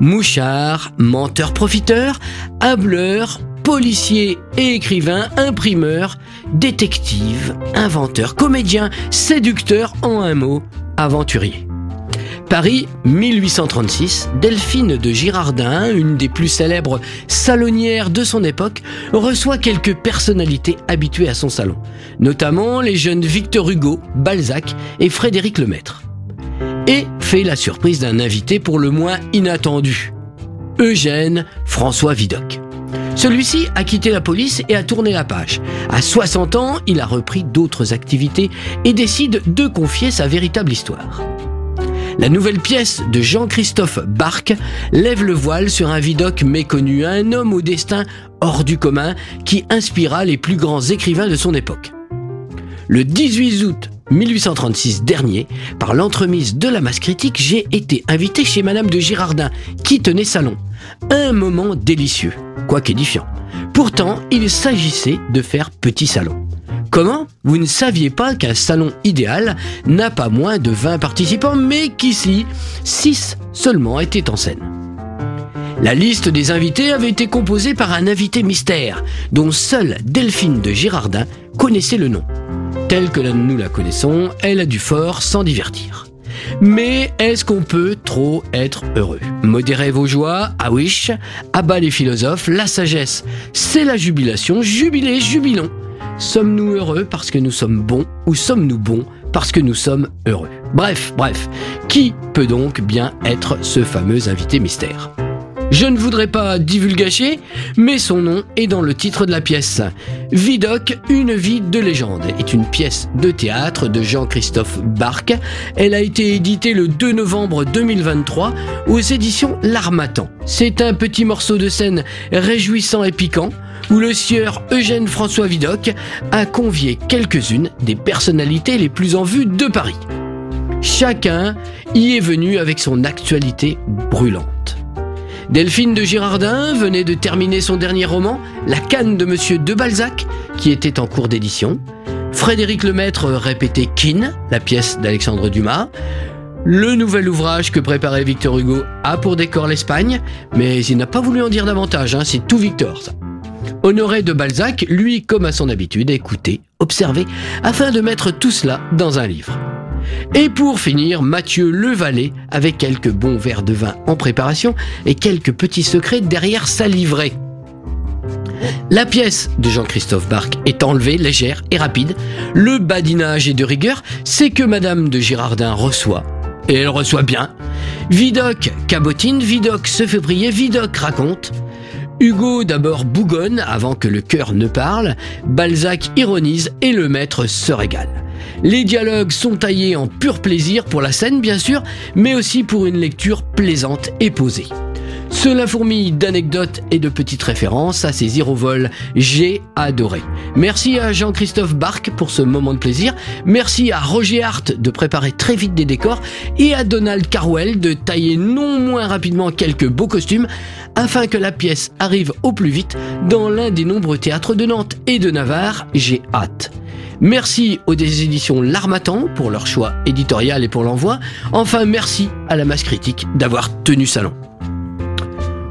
mouchards, menteurs profiteurs, hableurs, policiers et écrivains, imprimeurs, détectives, inventeurs, comédiens, séducteurs, en un mot, aventuriers. Paris, 1836, Delphine de Girardin, une des plus célèbres salonnières de son époque, reçoit quelques personnalités habituées à son salon, notamment les jeunes Victor Hugo, Balzac et Frédéric Lemaître. Et fait la surprise d'un invité pour le moins inattendu, Eugène François Vidocq. Celui-ci a quitté la police et a tourné la page. À 60 ans, il a repris d'autres activités et décide de confier sa véritable histoire. La nouvelle pièce de Jean-Christophe Barque lève le voile sur un Vidocq méconnu, un homme au destin hors du commun qui inspira les plus grands écrivains de son époque. Le 18 août 1836 dernier, par l'entremise de la masse critique, j'ai été invité chez Madame de Girardin, qui tenait salon. Un moment délicieux, quoique édifiant. Pourtant, il s'agissait de faire petit salon. Comment? Vous ne saviez pas qu'un salon idéal n'a pas moins de 20 participants, mais qu'ici, 6 seulement étaient en scène. La liste des invités avait été composée par un invité mystère, dont seule Delphine de Girardin connaissait le nom. Telle que nous la connaissons, elle a du fort sans divertir. Mais est-ce qu'on peut trop être heureux? Modérez vos joies, à wish, les philosophes, la sagesse, c'est la jubilation, jubilez, jubilons. Sommes-nous heureux parce que nous sommes bons ou sommes-nous bons parce que nous sommes heureux? Bref, bref, qui peut donc bien être ce fameux invité mystère? Je ne voudrais pas divulgacher, mais son nom est dans le titre de la pièce. Vidocq, une vie de légende, est une pièce de théâtre de Jean-Christophe Barque. Elle a été éditée le 2 novembre 2023 aux éditions L'Armatan. C'est un petit morceau de scène réjouissant et piquant où le sieur Eugène François Vidocq a convié quelques-unes des personnalités les plus en vue de Paris. Chacun y est venu avec son actualité brûlante. Delphine de Girardin venait de terminer son dernier roman, La canne de Monsieur de Balzac, qui était en cours d'édition. Frédéric Lemaître répétait Kin, la pièce d'Alexandre Dumas. Le nouvel ouvrage que préparait Victor Hugo a pour décor l'Espagne, mais il n'a pas voulu en dire davantage, hein, c'est tout Victor. Honoré de Balzac, lui, comme à son habitude, a écouté, observé, afin de mettre tout cela dans un livre. Et pour finir, Mathieu Levalet, avec quelques bons verres de vin en préparation et quelques petits secrets derrière sa livrée. La pièce de Jean-Christophe Barque est enlevée, légère et rapide. Le badinage est de rigueur, c'est que Madame de Girardin reçoit. Et elle reçoit bien. Vidocq cabotine, Vidocq se fait prier, Vidocq raconte. Hugo d'abord bougonne avant que le cœur ne parle, Balzac ironise et le maître se régale. Les dialogues sont taillés en pur plaisir pour la scène bien sûr, mais aussi pour une lecture plaisante et posée. Cela fourmille d'anecdotes et de petites références à ces vol. J'ai adoré. Merci à Jean-Christophe Barque pour ce moment de plaisir. Merci à Roger Hart de préparer très vite des décors et à Donald Carwell de tailler non moins rapidement quelques beaux costumes afin que la pièce arrive au plus vite dans l'un des nombreux théâtres de Nantes et de Navarre. J'ai hâte. Merci aux des éditions L'Armatan pour leur choix éditorial et pour l'envoi. Enfin, merci à la masse critique d'avoir tenu salon.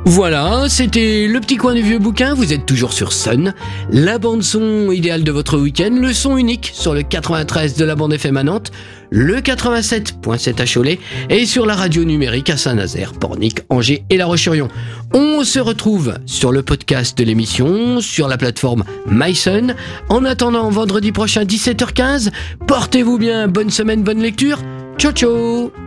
Voilà, c'était le petit coin du vieux bouquin, vous êtes toujours sur Sun, la bande son idéale de votre week-end, le son unique sur le 93 de la bande FM à le 87.7 à Cholet et sur la radio numérique à Saint-Nazaire, Pornic, Angers et La roche On se retrouve sur le podcast de l'émission, sur la plateforme MySun. En attendant vendredi prochain 17h15, portez-vous bien, bonne semaine, bonne lecture. Ciao ciao